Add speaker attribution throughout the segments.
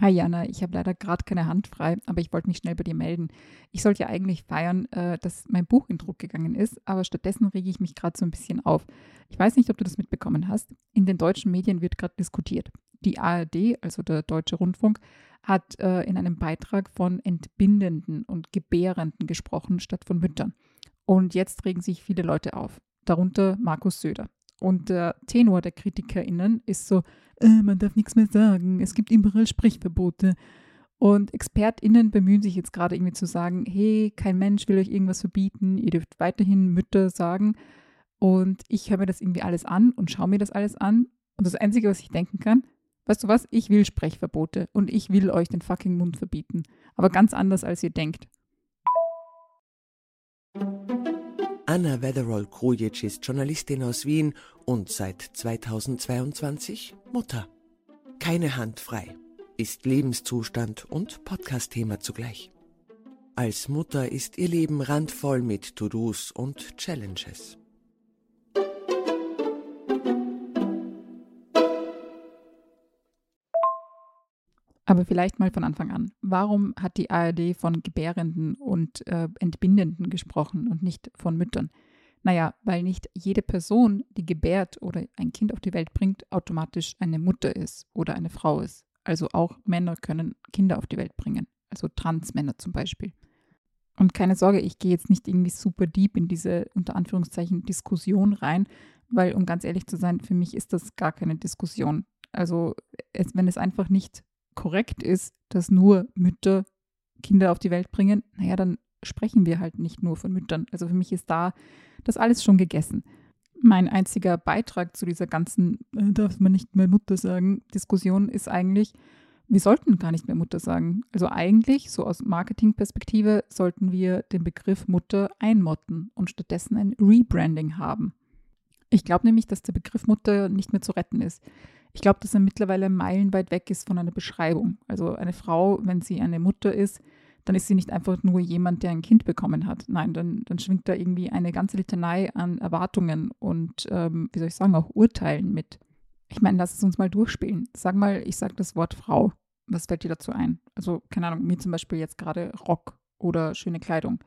Speaker 1: Hi Jana, ich habe leider gerade keine Hand frei, aber ich wollte mich schnell bei dir melden. Ich sollte ja eigentlich feiern, äh, dass mein Buch in Druck gegangen ist, aber stattdessen rege ich mich gerade so ein bisschen auf. Ich weiß nicht, ob du das mitbekommen hast. In den deutschen Medien wird gerade diskutiert. Die ARD, also der Deutsche Rundfunk, hat äh, in einem Beitrag von Entbindenden und Gebärenden gesprochen, statt von Müttern. Und jetzt regen sich viele Leute auf, darunter Markus Söder. Und der Tenor der KritikerInnen ist so, äh, man darf nichts mehr sagen, es gibt überall Sprichverbote. Und ExpertInnen bemühen sich jetzt gerade irgendwie zu sagen, hey, kein Mensch will euch irgendwas verbieten, ihr dürft weiterhin Mütter sagen. Und ich höre mir das irgendwie alles an und schaue mir das alles an. Und das Einzige, was ich denken kann, weißt du was, ich will Sprechverbote und ich will euch den fucking Mund verbieten. Aber ganz anders, als ihr denkt.
Speaker 2: Anna Wetherall-Krujic ist Journalistin aus Wien und seit 2022 Mutter. Keine Hand frei, ist Lebenszustand und Podcast-Thema zugleich. Als Mutter ist ihr Leben randvoll mit To-Dos und Challenges.
Speaker 1: Aber vielleicht mal von Anfang an. Warum hat die ARD von Gebärenden und äh, Entbindenden gesprochen und nicht von Müttern? Naja, weil nicht jede Person, die gebärt oder ein Kind auf die Welt bringt, automatisch eine Mutter ist oder eine Frau ist. Also auch Männer können Kinder auf die Welt bringen, also Transmänner zum Beispiel. Und keine Sorge, ich gehe jetzt nicht irgendwie super deep in diese unter Anführungszeichen Diskussion rein, weil, um ganz ehrlich zu sein, für mich ist das gar keine Diskussion. Also es, wenn es einfach nicht korrekt ist, dass nur Mütter Kinder auf die Welt bringen, naja, dann sprechen wir halt nicht nur von Müttern. Also für mich ist da das alles schon gegessen. Mein einziger Beitrag zu dieser ganzen, äh, darf man nicht mehr Mutter sagen, Diskussion ist eigentlich, wir sollten gar nicht mehr Mutter sagen. Also eigentlich, so aus Marketingperspektive, sollten wir den Begriff Mutter einmotten und stattdessen ein Rebranding haben. Ich glaube nämlich, dass der Begriff Mutter nicht mehr zu retten ist. Ich glaube, dass er mittlerweile meilenweit weg ist von einer Beschreibung. Also eine Frau, wenn sie eine Mutter ist, dann ist sie nicht einfach nur jemand, der ein Kind bekommen hat. Nein, dann, dann schwingt da irgendwie eine ganze Litanei an Erwartungen und, ähm, wie soll ich sagen, auch Urteilen mit. Ich meine, lass es uns mal durchspielen. Sag mal, ich sage das Wort Frau. Was fällt dir dazu ein? Also, keine Ahnung, mir zum Beispiel jetzt gerade Rock oder schöne Kleidung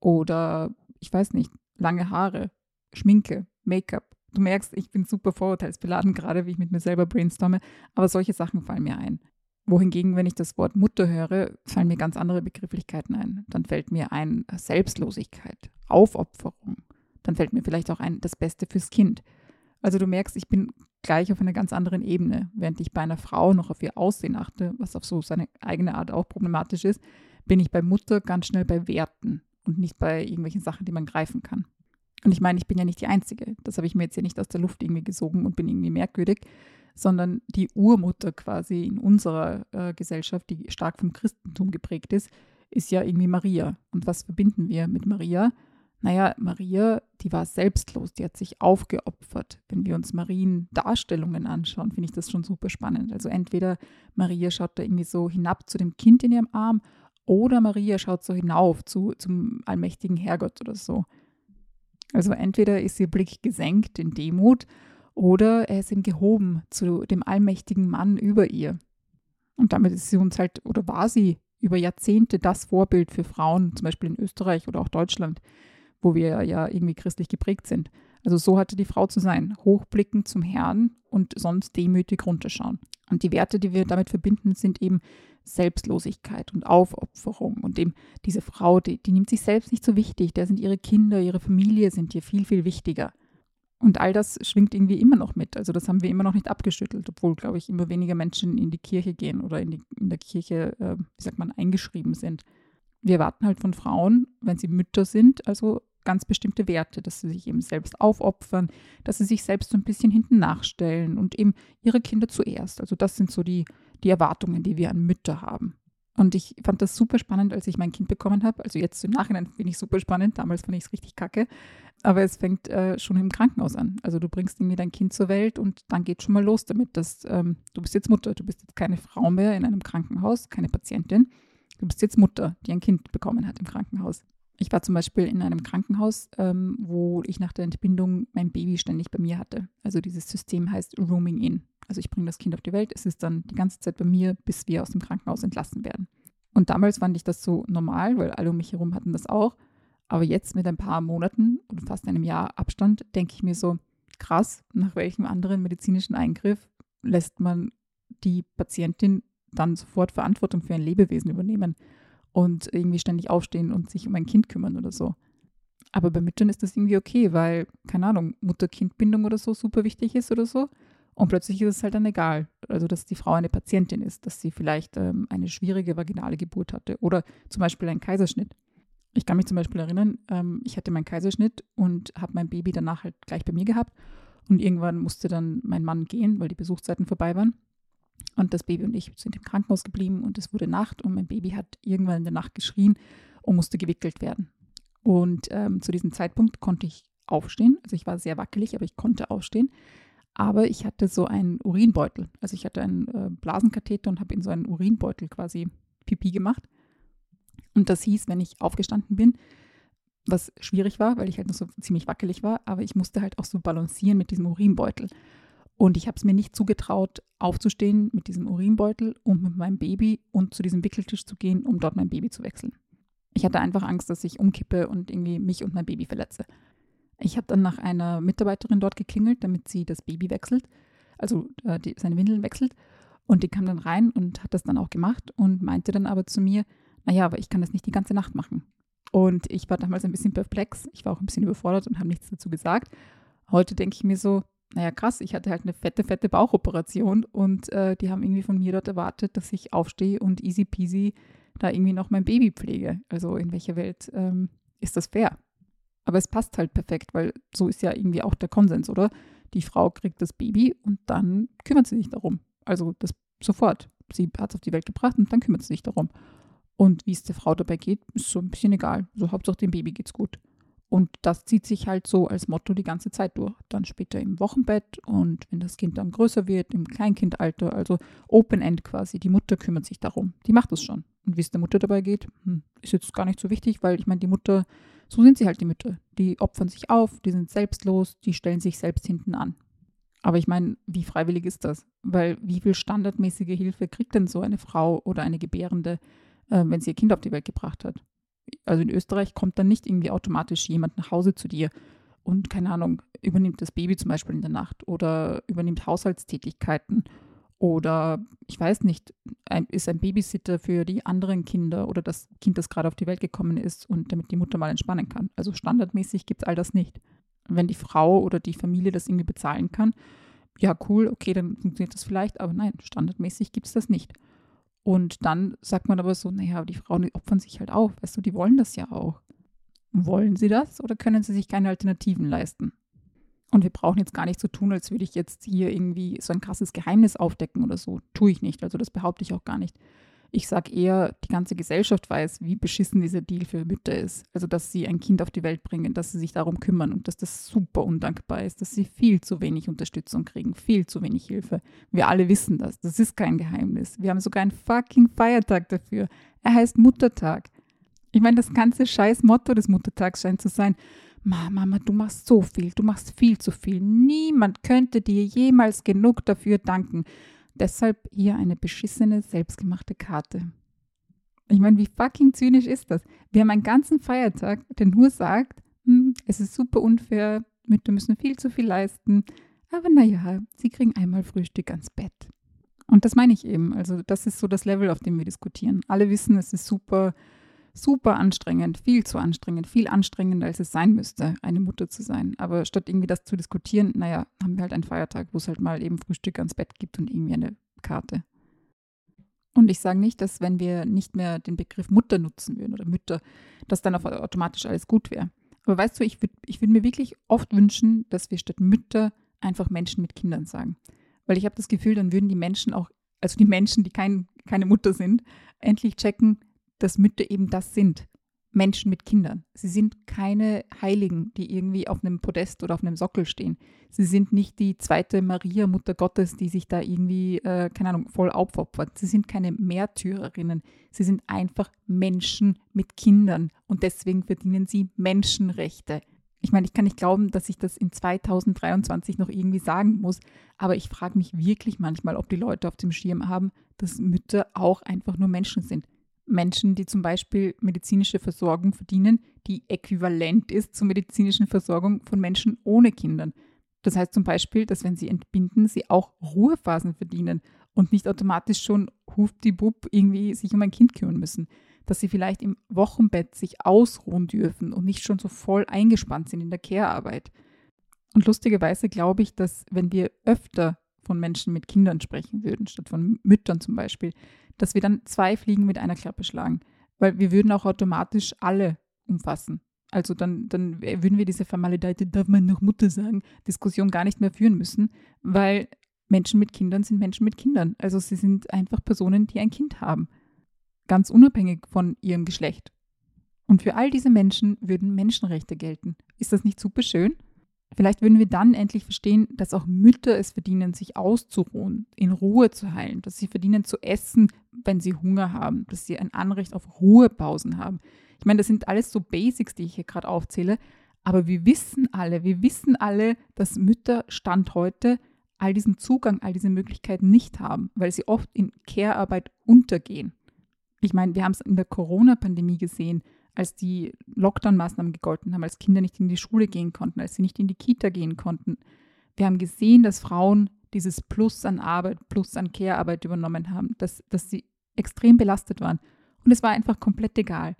Speaker 1: oder, ich weiß nicht, lange Haare, Schminke, Make-up. Du merkst, ich bin super vorurteilsbeladen, gerade wie ich mit mir selber brainstorme, aber solche Sachen fallen mir ein. Wohingegen, wenn ich das Wort Mutter höre, fallen mir ganz andere Begrifflichkeiten ein. Dann fällt mir ein Selbstlosigkeit, Aufopferung. Dann fällt mir vielleicht auch ein das Beste fürs Kind. Also du merkst, ich bin gleich auf einer ganz anderen Ebene. Während ich bei einer Frau noch auf ihr Aussehen achte, was auf so seine eigene Art auch problematisch ist, bin ich bei Mutter ganz schnell bei Werten und nicht bei irgendwelchen Sachen, die man greifen kann. Und ich meine, ich bin ja nicht die Einzige. Das habe ich mir jetzt hier nicht aus der Luft irgendwie gesogen und bin irgendwie merkwürdig, sondern die Urmutter quasi in unserer äh, Gesellschaft, die stark vom Christentum geprägt ist, ist ja irgendwie Maria. Und was verbinden wir mit Maria? Naja, Maria, die war selbstlos, die hat sich aufgeopfert. Wenn wir uns Mariendarstellungen anschauen, finde ich das schon super spannend. Also entweder Maria schaut da irgendwie so hinab zu dem Kind in ihrem Arm oder Maria schaut so hinauf zu, zum allmächtigen Herrgott oder so. Also entweder ist ihr Blick gesenkt in Demut oder er ist ihm gehoben zu dem allmächtigen Mann über ihr. Und damit ist sie uns halt, oder war sie über Jahrzehnte das Vorbild für Frauen, zum Beispiel in Österreich oder auch Deutschland, wo wir ja irgendwie christlich geprägt sind. Also so hatte die Frau zu sein, hochblickend zum Herrn und sonst demütig runterschauen. Und die Werte, die wir damit verbinden, sind eben Selbstlosigkeit und Aufopferung. Und eben diese Frau, die, die nimmt sich selbst nicht so wichtig. Da sind ihre Kinder, ihre Familie sind ihr viel, viel wichtiger. Und all das schwingt irgendwie immer noch mit. Also das haben wir immer noch nicht abgeschüttelt, obwohl, glaube ich, immer weniger Menschen in die Kirche gehen oder in, die, in der Kirche, äh, wie sagt man, eingeschrieben sind. Wir erwarten halt von Frauen, wenn sie Mütter sind, also ganz bestimmte Werte, dass sie sich eben selbst aufopfern, dass sie sich selbst so ein bisschen hinten nachstellen und eben ihre Kinder zuerst. Also das sind so die, die Erwartungen, die wir an Mütter haben. Und ich fand das super spannend, als ich mein Kind bekommen habe. Also jetzt im Nachhinein finde ich super spannend. Damals fand ich es richtig kacke. Aber es fängt äh, schon im Krankenhaus an. Also du bringst irgendwie dein Kind zur Welt und dann geht schon mal los damit, dass ähm, du bist jetzt Mutter. Du bist jetzt keine Frau mehr in einem Krankenhaus, keine Patientin. Du bist jetzt Mutter, die ein Kind bekommen hat im Krankenhaus. Ich war zum Beispiel in einem Krankenhaus, ähm, wo ich nach der Entbindung mein Baby ständig bei mir hatte. Also dieses System heißt Rooming In. Also ich bringe das Kind auf die Welt, es ist dann die ganze Zeit bei mir, bis wir aus dem Krankenhaus entlassen werden. Und damals fand ich das so normal, weil alle um mich herum hatten das auch. Aber jetzt mit ein paar Monaten oder fast einem Jahr Abstand denke ich mir so, krass, nach welchem anderen medizinischen Eingriff lässt man die Patientin dann sofort Verantwortung für ein Lebewesen übernehmen und irgendwie ständig aufstehen und sich um ein Kind kümmern oder so. Aber bei Müttern ist das irgendwie okay, weil, keine Ahnung, Mutter-Kind-Bindung oder so super wichtig ist oder so. Und plötzlich ist es halt dann egal. Also, dass die Frau eine Patientin ist, dass sie vielleicht ähm, eine schwierige vaginale Geburt hatte oder zum Beispiel einen Kaiserschnitt. Ich kann mich zum Beispiel erinnern, ähm, ich hatte meinen Kaiserschnitt und habe mein Baby danach halt gleich bei mir gehabt. Und irgendwann musste dann mein Mann gehen, weil die Besuchszeiten vorbei waren. Und das Baby und ich sind im Krankenhaus geblieben und es wurde Nacht und mein Baby hat irgendwann in der Nacht geschrien und musste gewickelt werden. Und ähm, zu diesem Zeitpunkt konnte ich aufstehen. Also ich war sehr wackelig, aber ich konnte aufstehen. Aber ich hatte so einen Urinbeutel. Also ich hatte einen äh, Blasenkatheter und habe in so einen Urinbeutel quasi Pipi gemacht. Und das hieß, wenn ich aufgestanden bin, was schwierig war, weil ich halt noch so ziemlich wackelig war, aber ich musste halt auch so balancieren mit diesem Urinbeutel. Und ich habe es mir nicht zugetraut, aufzustehen mit diesem Urinbeutel und mit meinem Baby und zu diesem Wickeltisch zu gehen, um dort mein Baby zu wechseln. Ich hatte einfach Angst, dass ich umkippe und irgendwie mich und mein Baby verletze. Ich habe dann nach einer Mitarbeiterin dort geklingelt, damit sie das Baby wechselt, also äh, die, seine Windeln wechselt. Und die kam dann rein und hat das dann auch gemacht und meinte dann aber zu mir, naja, aber ich kann das nicht die ganze Nacht machen. Und ich war damals ein bisschen perplex. Ich war auch ein bisschen überfordert und habe nichts dazu gesagt. Heute denke ich mir so, naja, krass, ich hatte halt eine fette, fette Bauchoperation und äh, die haben irgendwie von mir dort erwartet, dass ich aufstehe und easy peasy da irgendwie noch mein Baby pflege. Also in welcher Welt ähm, ist das fair? Aber es passt halt perfekt, weil so ist ja irgendwie auch der Konsens, oder? Die Frau kriegt das Baby und dann kümmert sie sich darum. Also das sofort. Sie hat es auf die Welt gebracht und dann kümmert sie sich darum. Und wie es der Frau dabei geht, ist so ein bisschen egal. So Hauptsache dem Baby geht's gut. Und das zieht sich halt so als Motto die ganze Zeit durch. Dann später im Wochenbett und wenn das Kind dann größer wird, im Kleinkindalter, also Open End quasi. Die Mutter kümmert sich darum. Die macht das schon. Und wie es der Mutter dabei geht, hm, ist jetzt gar nicht so wichtig, weil ich meine, die Mutter, so sind sie halt die Mütter. Die opfern sich auf, die sind selbstlos, die stellen sich selbst hinten an. Aber ich meine, wie freiwillig ist das? Weil wie viel standardmäßige Hilfe kriegt denn so eine Frau oder eine Gebärende? äh, wenn sie ihr Kind auf die Welt gebracht hat. Also in Österreich kommt dann nicht irgendwie automatisch jemand nach Hause zu dir und, keine Ahnung, übernimmt das Baby zum Beispiel in der Nacht oder übernimmt Haushaltstätigkeiten oder ich weiß nicht, ist ein Babysitter für die anderen Kinder oder das Kind, das gerade auf die Welt gekommen ist und damit die Mutter mal entspannen kann. Also standardmäßig gibt es all das nicht. Wenn die Frau oder die Familie das irgendwie bezahlen kann, ja cool, okay, dann funktioniert das vielleicht, aber nein, standardmäßig gibt es das nicht. Und dann sagt man aber so, naja, die Frauen opfern sich halt auf, weißt du, die wollen das ja auch. Wollen sie das oder können sie sich keine Alternativen leisten? Und wir brauchen jetzt gar nicht so tun, als würde ich jetzt hier irgendwie so ein krasses Geheimnis aufdecken oder so. Tue ich nicht. Also das behaupte ich auch gar nicht. Ich sage eher, die ganze Gesellschaft weiß, wie beschissen dieser Deal für Mütter ist. Also, dass sie ein Kind auf die Welt bringen, dass sie sich darum kümmern und dass das super undankbar ist, dass sie viel zu wenig Unterstützung kriegen, viel zu wenig Hilfe. Wir alle wissen das. Das ist kein Geheimnis. Wir haben sogar einen fucking Feiertag dafür. Er heißt Muttertag. Ich meine, das ganze scheiß Motto des Muttertags scheint zu sein, Mama, du machst so viel, du machst viel zu viel. Niemand könnte dir jemals genug dafür danken. Deshalb hier eine beschissene, selbstgemachte Karte. Ich meine, wie fucking zynisch ist das? Wir haben einen ganzen Feiertag, der nur sagt, hm, es ist super unfair, Mütter müssen viel zu viel leisten, aber naja, sie kriegen einmal Frühstück ans Bett. Und das meine ich eben. Also, das ist so das Level, auf dem wir diskutieren. Alle wissen, es ist super super anstrengend, viel zu anstrengend, viel anstrengender, als es sein müsste, eine Mutter zu sein. Aber statt irgendwie das zu diskutieren, naja, haben wir halt einen Feiertag, wo es halt mal eben Frühstück ans Bett gibt und irgendwie eine Karte. Und ich sage nicht, dass wenn wir nicht mehr den Begriff Mutter nutzen würden oder Mütter, dass dann automatisch alles gut wäre. Aber weißt du, ich würde ich würd mir wirklich oft wünschen, dass wir statt Mütter einfach Menschen mit Kindern sagen. Weil ich habe das Gefühl, dann würden die Menschen auch, also die Menschen, die kein, keine Mutter sind, endlich checken, dass Mütter eben das sind. Menschen mit Kindern. Sie sind keine Heiligen, die irgendwie auf einem Podest oder auf einem Sockel stehen. Sie sind nicht die zweite Maria, Mutter Gottes, die sich da irgendwie, äh, keine Ahnung, voll aufopfert. Sie sind keine Märtyrerinnen. Sie sind einfach Menschen mit Kindern und deswegen verdienen sie Menschenrechte. Ich meine, ich kann nicht glauben, dass ich das in 2023 noch irgendwie sagen muss, aber ich frage mich wirklich manchmal, ob die Leute auf dem Schirm haben, dass Mütter auch einfach nur Menschen sind. Menschen, die zum Beispiel medizinische Versorgung verdienen, die äquivalent ist zur medizinischen Versorgung von Menschen ohne Kindern. Das heißt zum Beispiel, dass wenn sie entbinden, sie auch Ruhephasen verdienen und nicht automatisch schon hufdibub irgendwie sich um ein Kind kümmern müssen. Dass sie vielleicht im Wochenbett sich ausruhen dürfen und nicht schon so voll eingespannt sind in der Care-Arbeit. Und lustigerweise glaube ich, dass wenn wir öfter von Menschen mit Kindern sprechen würden, statt von Müttern zum Beispiel, dass wir dann zwei Fliegen mit einer Klappe schlagen. Weil wir würden auch automatisch alle umfassen. Also dann, dann würden wir diese vermaledeite, darf man noch Mutter sagen, Diskussion gar nicht mehr führen müssen, weil Menschen mit Kindern sind Menschen mit Kindern. Also sie sind einfach Personen, die ein Kind haben. Ganz unabhängig von ihrem Geschlecht. Und für all diese Menschen würden Menschenrechte gelten. Ist das nicht super schön? Vielleicht würden wir dann endlich verstehen, dass auch Mütter es verdienen, sich auszuruhen, in Ruhe zu heilen, dass sie verdienen zu essen, wenn sie Hunger haben, dass sie ein Anrecht auf Ruhepausen haben. Ich meine, das sind alles so Basics, die ich hier gerade aufzähle, aber wir wissen alle, wir wissen alle, dass Mütter Stand heute all diesen Zugang, all diese Möglichkeiten nicht haben, weil sie oft in Care-Arbeit untergehen. Ich meine, wir haben es in der Corona-Pandemie gesehen, als die Lockdown-Maßnahmen gegolten haben, als Kinder nicht in die Schule gehen konnten, als sie nicht in die Kita gehen konnten. Wir haben gesehen, dass Frauen dieses Plus an Arbeit, Plus an Care-Arbeit übernommen haben, dass, dass sie extrem belastet waren. Und es war einfach komplett egal.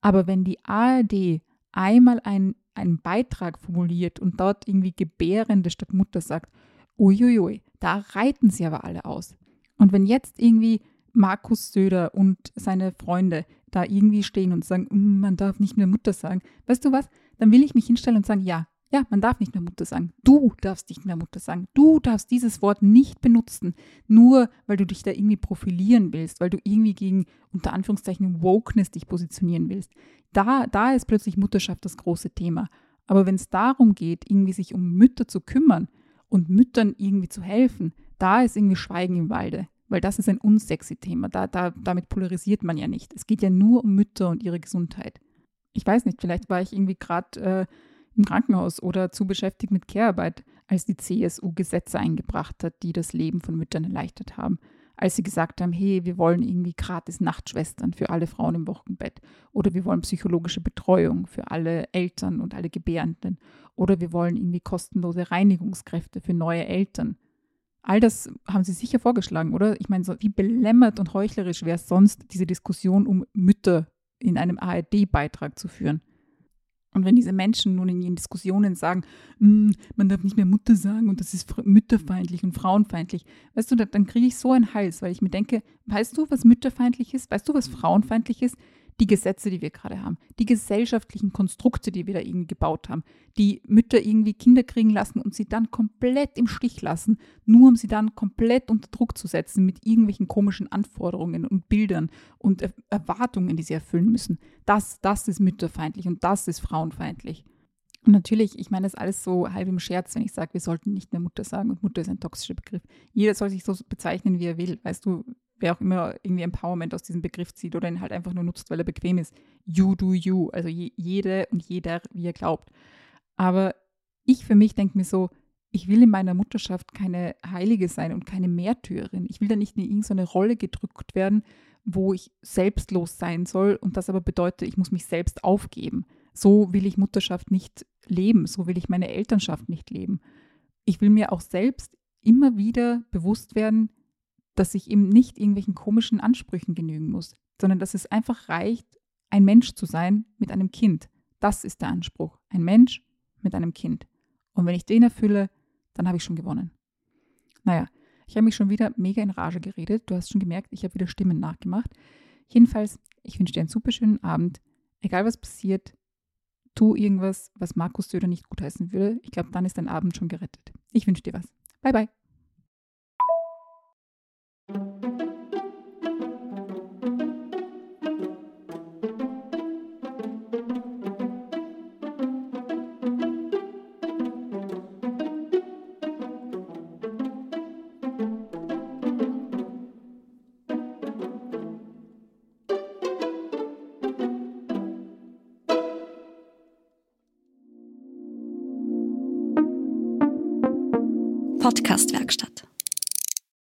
Speaker 1: Aber wenn die ARD einmal ein, einen Beitrag formuliert und dort irgendwie Gebärende statt Mutter sagt, uiuiui, da reiten sie aber alle aus. Und wenn jetzt irgendwie Markus Söder und seine Freunde da irgendwie stehen und sagen, mm, man darf nicht mehr Mutter sagen, weißt du was, dann will ich mich hinstellen und sagen, ja, ja, man darf nicht mehr Mutter sagen. Du darfst nicht mehr Mutter sagen. Du darfst dieses Wort nicht benutzen, nur weil du dich da irgendwie profilieren willst, weil du irgendwie gegen unter Anführungszeichen Wokeness dich positionieren willst. Da, da ist plötzlich Mutterschaft das große Thema. Aber wenn es darum geht, irgendwie sich um Mütter zu kümmern und Müttern irgendwie zu helfen, da ist irgendwie Schweigen im Walde weil das ist ein unsexy Thema. Da, da, damit polarisiert man ja nicht. Es geht ja nur um Mütter und ihre Gesundheit. Ich weiß nicht, vielleicht war ich irgendwie gerade äh, im Krankenhaus oder zu beschäftigt mit Care-Arbeit, als die CSU Gesetze eingebracht hat, die das Leben von Müttern erleichtert haben. Als sie gesagt haben, hey, wir wollen irgendwie gratis Nachtschwestern für alle Frauen im Wochenbett oder wir wollen psychologische Betreuung für alle Eltern und alle Gebärenden oder wir wollen irgendwie kostenlose Reinigungskräfte für neue Eltern All das haben Sie sicher vorgeschlagen, oder? Ich meine, so wie belämmert und heuchlerisch wäre es sonst, diese Diskussion um Mütter in einem ARD-Beitrag zu führen. Und wenn diese Menschen nun in ihren Diskussionen sagen, mm, man darf nicht mehr Mutter sagen und das ist mütterfeindlich und frauenfeindlich, weißt du, dann kriege ich so einen Hals, weil ich mir denke, weißt du, was mütterfeindlich ist? Weißt du, was frauenfeindlich ist? Die Gesetze, die wir gerade haben, die gesellschaftlichen Konstrukte, die wir da irgendwie gebaut haben, die Mütter irgendwie Kinder kriegen lassen und sie dann komplett im Stich lassen, nur um sie dann komplett unter Druck zu setzen mit irgendwelchen komischen Anforderungen und Bildern und Erwartungen, die sie erfüllen müssen. Das, das ist mütterfeindlich und das ist frauenfeindlich. Und natürlich, ich meine das alles so halb im Scherz, wenn ich sage, wir sollten nicht mehr Mutter sagen und Mutter ist ein toxischer Begriff. Jeder soll sich so bezeichnen, wie er will. Weißt du, wer auch immer irgendwie Empowerment aus diesem Begriff zieht oder ihn halt einfach nur nutzt, weil er bequem ist. You do you. Also je, jede und jeder, wie er glaubt. Aber ich für mich denke mir so, ich will in meiner Mutterschaft keine Heilige sein und keine Märtyrerin. Ich will da nicht in irgendeine Rolle gedrückt werden, wo ich selbstlos sein soll und das aber bedeutet, ich muss mich selbst aufgeben. So will ich Mutterschaft nicht leben, so will ich meine Elternschaft nicht leben. Ich will mir auch selbst immer wieder bewusst werden, dass ich eben nicht irgendwelchen komischen Ansprüchen genügen muss, sondern dass es einfach reicht, ein Mensch zu sein mit einem Kind. Das ist der Anspruch. Ein Mensch mit einem Kind. Und wenn ich den erfülle, dann habe ich schon gewonnen. Naja, ich habe mich schon wieder mega in Rage geredet. Du hast schon gemerkt, ich habe wieder Stimmen nachgemacht. Jedenfalls, ich wünsche dir einen super schönen Abend. Egal was passiert, tu irgendwas, was Markus Söder nicht gutheißen würde. Ich glaube, dann ist dein Abend schon gerettet. Ich wünsche dir was. Bye, bye.